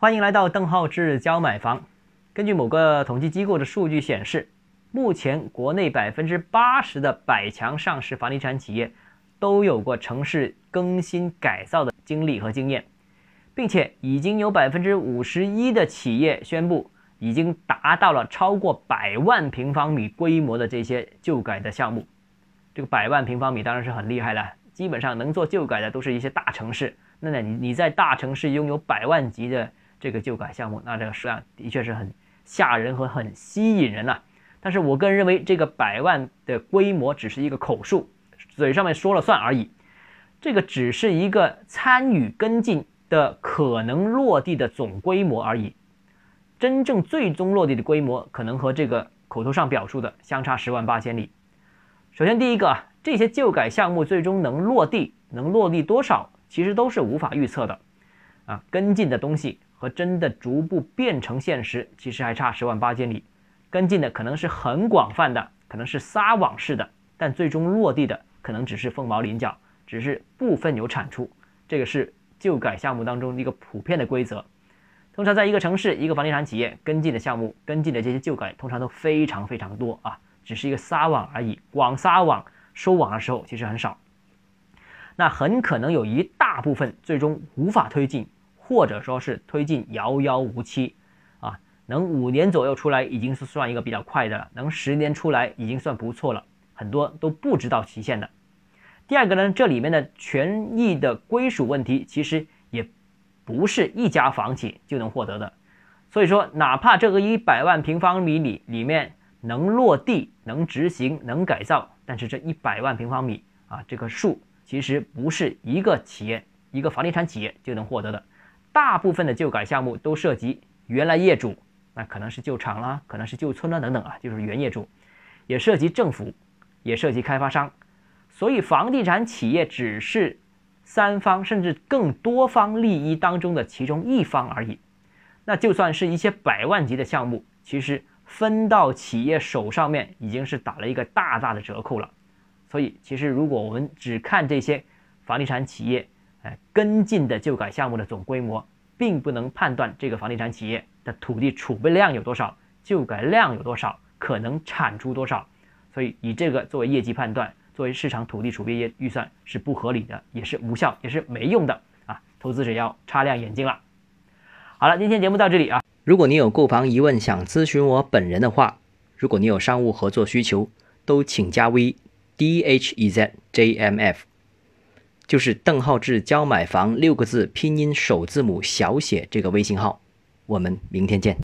欢迎来到邓浩志教买房。根据某个统计机构的数据显示，目前国内百分之八十的百强上市房地产企业都有过城市更新改造的经历和经验，并且已经有百分之五十一的企业宣布已经达到了超过百万平方米规模的这些旧改的项目。这个百万平方米当然是很厉害了，基本上能做旧改的都是一些大城市。那你你在大城市拥有百万级的这个旧改项目，那这个数量的确是很吓人和很吸引人呐。但是我个人认为，这个百万的规模只是一个口述，嘴上面说了算而已。这个只是一个参与跟进的可能落地的总规模而已，真正最终落地的规模可能和这个口头上表述的相差十万八千里。首先，第一个啊，这些旧改项目最终能落地，能落地多少，其实都是无法预测的，啊，跟进的东西和真的逐步变成现实，其实还差十万八千里。跟进的可能是很广泛的，可能是撒网式的，但最终落地的可能只是凤毛麟角，只是部分有产出。这个是旧改项目当中一个普遍的规则。通常在一个城市，一个房地产企业跟进的项目，跟进的这些旧改，通常都非常非常多啊。只是一个撒网而已，广撒网收网的时候其实很少，那很可能有一大部分最终无法推进，或者说是推进遥遥无期，啊，能五年左右出来已经是算一个比较快的了，能十年出来已经算不错了，很多都不知道期限的。第二个呢，这里面的权益的归属问题其实也不是一家房企就能获得的，所以说哪怕这个一百万平方米里里面。能落地、能执行、能改造，但是这一百万平方米啊，这个数其实不是一个企业、一个房地产企业就能获得的。大部分的旧改项目都涉及原来业主，那可能是旧厂啦，可能是旧村啦等等啊，就是原业主，也涉及政府，也涉及开发商。所以房地产企业只是三方甚至更多方利益当中的其中一方而已。那就算是一些百万级的项目，其实。分到企业手上面已经是打了一个大大的折扣了，所以其实如果我们只看这些房地产企业，哎跟进的旧改项目的总规模，并不能判断这个房地产企业的土地储备量有多少，旧改量有多少，可能产出多少，所以以这个作为业绩判断，作为市场土地储备业预算是不合理的，也是无效，也是没用的啊！投资者要擦亮眼睛了。好了，今天节目到这里啊。如果你有购房疑问想咨询我本人的话，如果你有商务合作需求，都请加 V D H E Z J M F，就是邓浩志教买房六个字拼音首字母小写这个微信号。我们明天见。